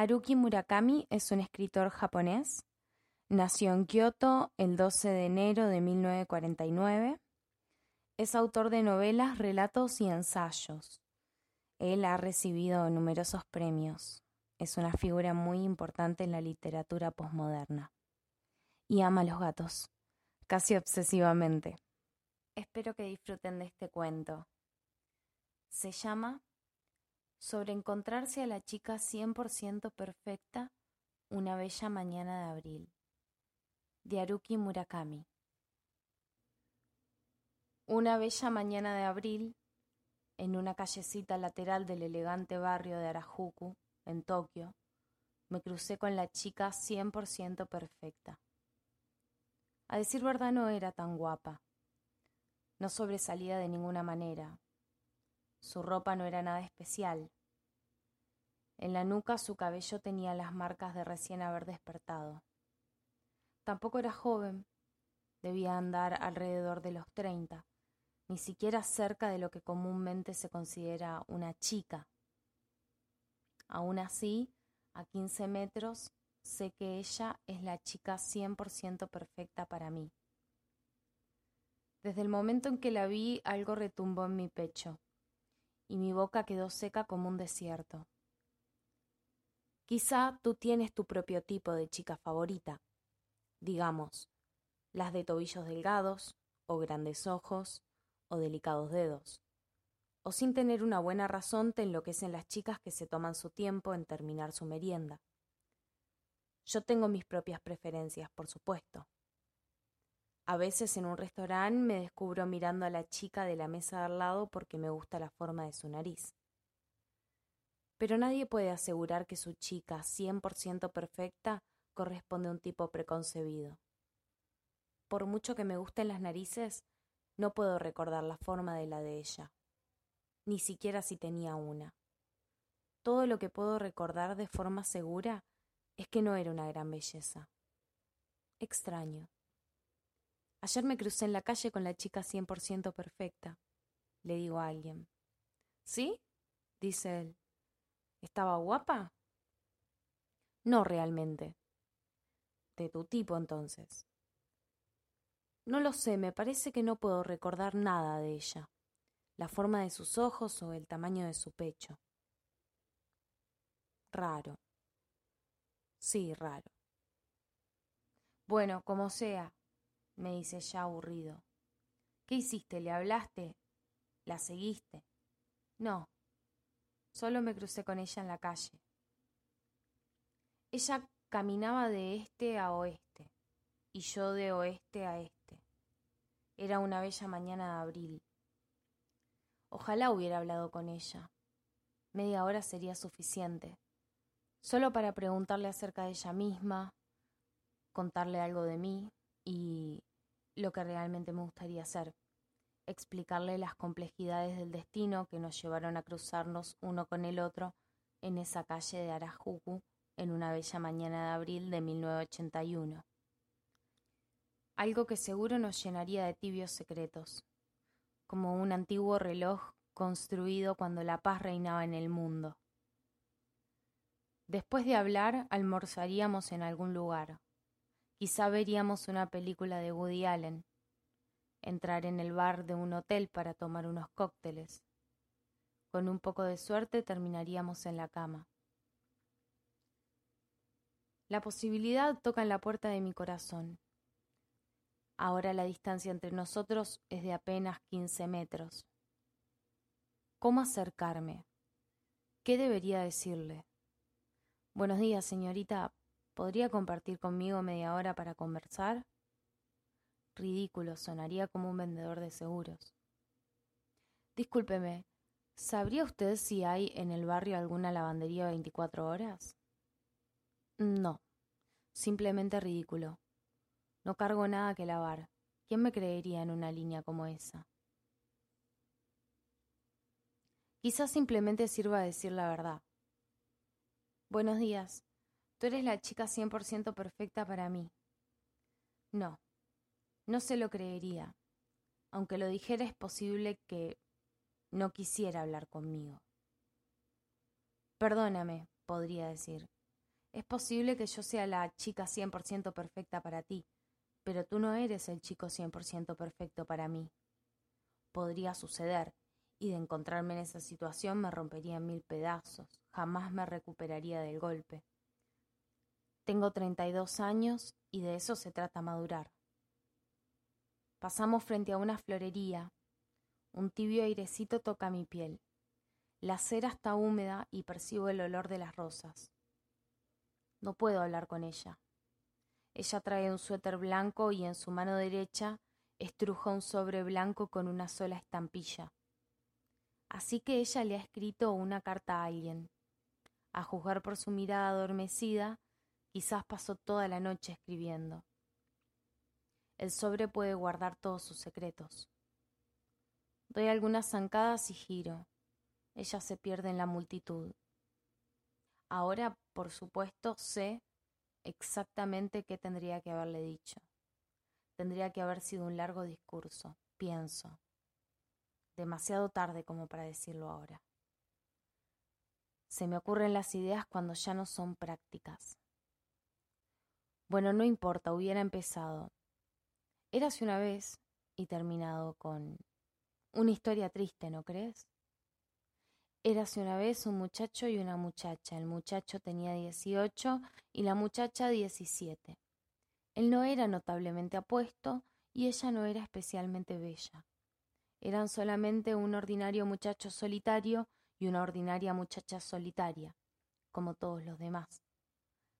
Haruki Murakami es un escritor japonés. Nació en Kioto el 12 de enero de 1949. Es autor de novelas, relatos y ensayos. Él ha recibido numerosos premios. Es una figura muy importante en la literatura posmoderna. Y ama a los gatos, casi obsesivamente. Espero que disfruten de este cuento. Se llama Sobre encontrarse a la chica 100% perfecta una bella mañana de abril, de Murakami. Una bella mañana de abril, en una callecita lateral del elegante barrio de Arajuku, en Tokio, me crucé con la chica 100% perfecta. A decir verdad no era tan guapa. No sobresalía de ninguna manera. Su ropa no era nada especial. En la nuca su cabello tenía las marcas de recién haber despertado. Tampoco era joven. Debía andar alrededor de los treinta ni siquiera cerca de lo que comúnmente se considera una chica. Aún así, a 15 metros, sé que ella es la chica 100% perfecta para mí. Desde el momento en que la vi, algo retumbó en mi pecho, y mi boca quedó seca como un desierto. Quizá tú tienes tu propio tipo de chica favorita, digamos, las de tobillos delgados, o grandes ojos, o delicados dedos. O sin tener una buena razón te enloquecen las chicas que se toman su tiempo en terminar su merienda. Yo tengo mis propias preferencias, por supuesto. A veces en un restaurante me descubro mirando a la chica de la mesa de al lado porque me gusta la forma de su nariz. Pero nadie puede asegurar que su chica 100% perfecta corresponde a un tipo preconcebido. Por mucho que me gusten las narices, no puedo recordar la forma de la de ella, ni siquiera si tenía una. Todo lo que puedo recordar de forma segura es que no era una gran belleza. Extraño. Ayer me crucé en la calle con la chica cien por ciento perfecta, le digo a alguien. ¿Sí? dice él. ¿Estaba guapa? No realmente. De tu tipo entonces. No lo sé, me parece que no puedo recordar nada de ella, la forma de sus ojos o el tamaño de su pecho. Raro. Sí, raro. Bueno, como sea, me dice ya aburrido. ¿Qué hiciste? ¿Le hablaste? ¿La seguiste? No, solo me crucé con ella en la calle. Ella caminaba de este a oeste y yo de oeste a este. Era una bella mañana de abril. Ojalá hubiera hablado con ella. Media hora sería suficiente, solo para preguntarle acerca de ella misma, contarle algo de mí y lo que realmente me gustaría hacer, explicarle las complejidades del destino que nos llevaron a cruzarnos uno con el otro en esa calle de Arajuku en una bella mañana de abril de 1981 algo que seguro nos llenaría de tibios secretos, como un antiguo reloj construido cuando la paz reinaba en el mundo. Después de hablar, almorzaríamos en algún lugar. Quizá veríamos una película de Woody Allen, entrar en el bar de un hotel para tomar unos cócteles. Con un poco de suerte terminaríamos en la cama. La posibilidad toca en la puerta de mi corazón. Ahora la distancia entre nosotros es de apenas quince metros. ¿Cómo acercarme? ¿Qué debería decirle? Buenos días, señorita. ¿Podría compartir conmigo media hora para conversar? Ridículo, sonaría como un vendedor de seguros. Discúlpeme, ¿sabría usted si hay en el barrio alguna lavandería 24 horas? No, simplemente ridículo. No cargo nada que lavar. ¿Quién me creería en una línea como esa? Quizás simplemente sirva a decir la verdad. Buenos días. Tú eres la chica 100% perfecta para mí. No, no se lo creería. Aunque lo dijera es posible que no quisiera hablar conmigo. Perdóname, podría decir. Es posible que yo sea la chica 100% perfecta para ti, pero tú no eres el chico 100% perfecto para mí. Podría suceder, y de encontrarme en esa situación me rompería en mil pedazos, jamás me recuperaría del golpe. Tengo 32 años y de eso se trata madurar. Pasamos frente a una florería. Un tibio airecito toca mi piel. La cera está húmeda y percibo el olor de las rosas. No puedo hablar con ella. Ella trae un suéter blanco y en su mano derecha estruja un sobre blanco con una sola estampilla. Así que ella le ha escrito una carta a alguien. A juzgar por su mirada adormecida, quizás pasó toda la noche escribiendo. El sobre puede guardar todos sus secretos. Doy algunas zancadas y giro. Ella se pierde en la multitud. Ahora, por supuesto, sé exactamente qué tendría que haberle dicho. Tendría que haber sido un largo discurso, pienso. Demasiado tarde como para decirlo ahora. Se me ocurren las ideas cuando ya no son prácticas. Bueno, no importa, hubiera empezado. Érase una vez y terminado con una historia triste, ¿no crees? Érase una vez un muchacho y una muchacha. El muchacho tenía 18 y la muchacha 17. Él no era notablemente apuesto y ella no era especialmente bella. Eran solamente un ordinario muchacho solitario y una ordinaria muchacha solitaria, como todos los demás.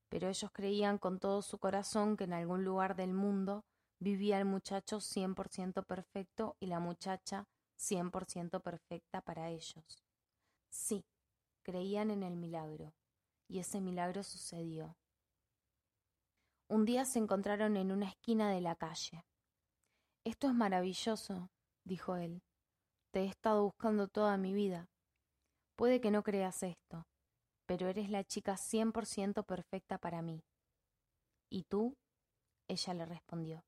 Pero ellos creían con todo su corazón que en algún lugar del mundo vivía el muchacho 100% perfecto y la muchacha 100% perfecta para ellos. Sí, creían en el milagro, y ese milagro sucedió. Un día se encontraron en una esquina de la calle. Esto es maravilloso, dijo él. Te he estado buscando toda mi vida. Puede que no creas esto, pero eres la chica 100% perfecta para mí. ¿Y tú? Ella le respondió.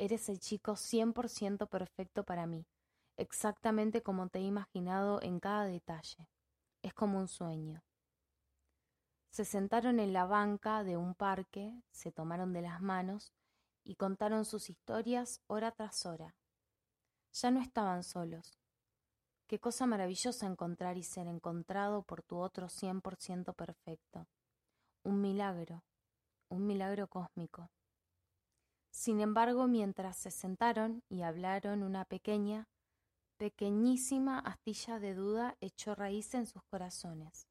Eres el chico cien por ciento perfecto para mí, exactamente como te he imaginado en cada detalle. Es como un sueño. Se sentaron en la banca de un parque, se tomaron de las manos y contaron sus historias hora tras hora. Ya no estaban solos. Qué cosa maravillosa encontrar y ser encontrado por tu otro cien por ciento perfecto. Un milagro, un milagro cósmico. Sin embargo, mientras se sentaron y hablaron, una pequeña, pequeñísima astilla de duda echó raíz en sus corazones.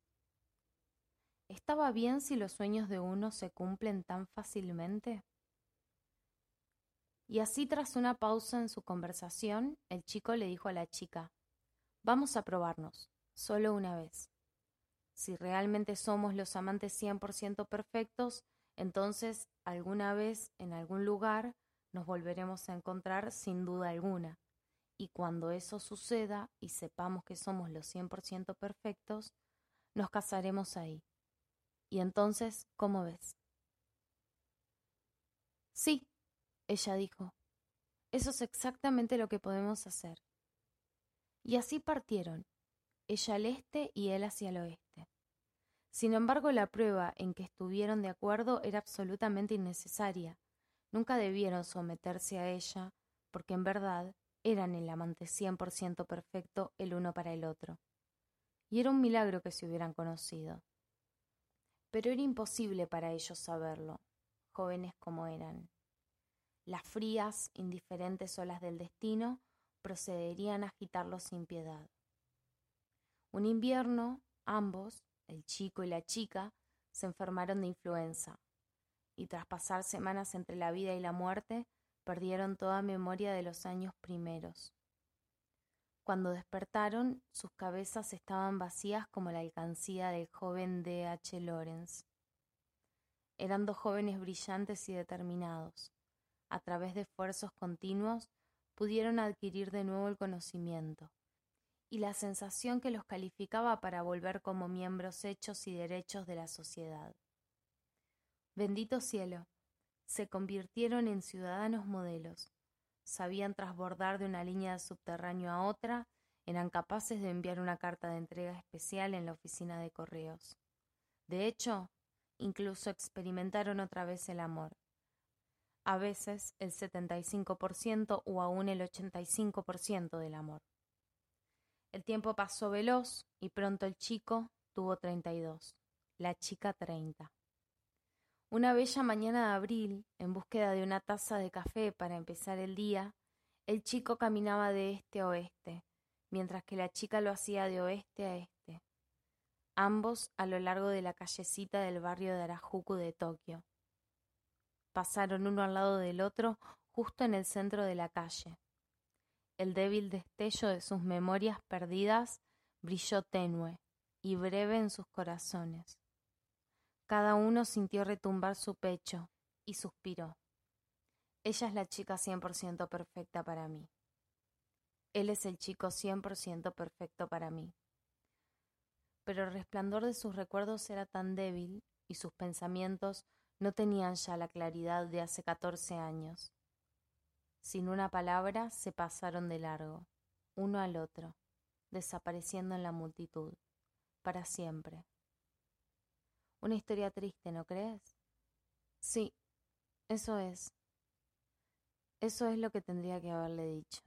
¿Estaba bien si los sueños de uno se cumplen tan fácilmente? Y así tras una pausa en su conversación, el chico le dijo a la chica, Vamos a probarnos, solo una vez. Si realmente somos los amantes cien por ciento perfectos, entonces alguna vez en algún lugar nos volveremos a encontrar sin duda alguna. Y cuando eso suceda y sepamos que somos los 100% perfectos, nos casaremos ahí. Y entonces, ¿cómo ves? Sí, ella dijo, eso es exactamente lo que podemos hacer. Y así partieron, ella al este y él hacia el oeste. Sin embargo, la prueba en que estuvieron de acuerdo era absolutamente innecesaria. Nunca debieron someterse a ella, porque en verdad eran el amante cien por ciento perfecto el uno para el otro. Y era un milagro que se hubieran conocido. Pero era imposible para ellos saberlo, jóvenes como eran. Las frías, indiferentes olas del destino procederían a agitarlos sin piedad. Un invierno, ambos, el chico y la chica se enfermaron de influenza y tras pasar semanas entre la vida y la muerte, perdieron toda memoria de los años primeros. Cuando despertaron, sus cabezas estaban vacías como la alcancía del joven D. H. Lawrence. Eran dos jóvenes brillantes y determinados. A través de esfuerzos continuos pudieron adquirir de nuevo el conocimiento y la sensación que los calificaba para volver como miembros hechos y derechos de la sociedad. Bendito cielo, se convirtieron en ciudadanos modelos, sabían trasbordar de una línea de subterráneo a otra, eran capaces de enviar una carta de entrega especial en la oficina de correos. De hecho, incluso experimentaron otra vez el amor. A veces el 75% o aún el 85% del amor. El tiempo pasó veloz y pronto el chico tuvo 32, la chica 30. Una bella mañana de abril, en búsqueda de una taza de café para empezar el día, el chico caminaba de este a oeste, mientras que la chica lo hacía de oeste a este, ambos a lo largo de la callecita del barrio de Arajuku de Tokio. Pasaron uno al lado del otro justo en el centro de la calle. El débil destello de sus memorias perdidas brilló tenue y breve en sus corazones. Cada uno sintió retumbar su pecho y suspiró. Ella es la chica cien por ciento perfecta para mí. Él es el chico cien por ciento perfecto para mí. Pero el resplandor de sus recuerdos era tan débil y sus pensamientos no tenían ya la claridad de hace catorce años. Sin una palabra se pasaron de largo, uno al otro, desapareciendo en la multitud, para siempre. Una historia triste, ¿no crees? Sí, eso es. Eso es lo que tendría que haberle dicho.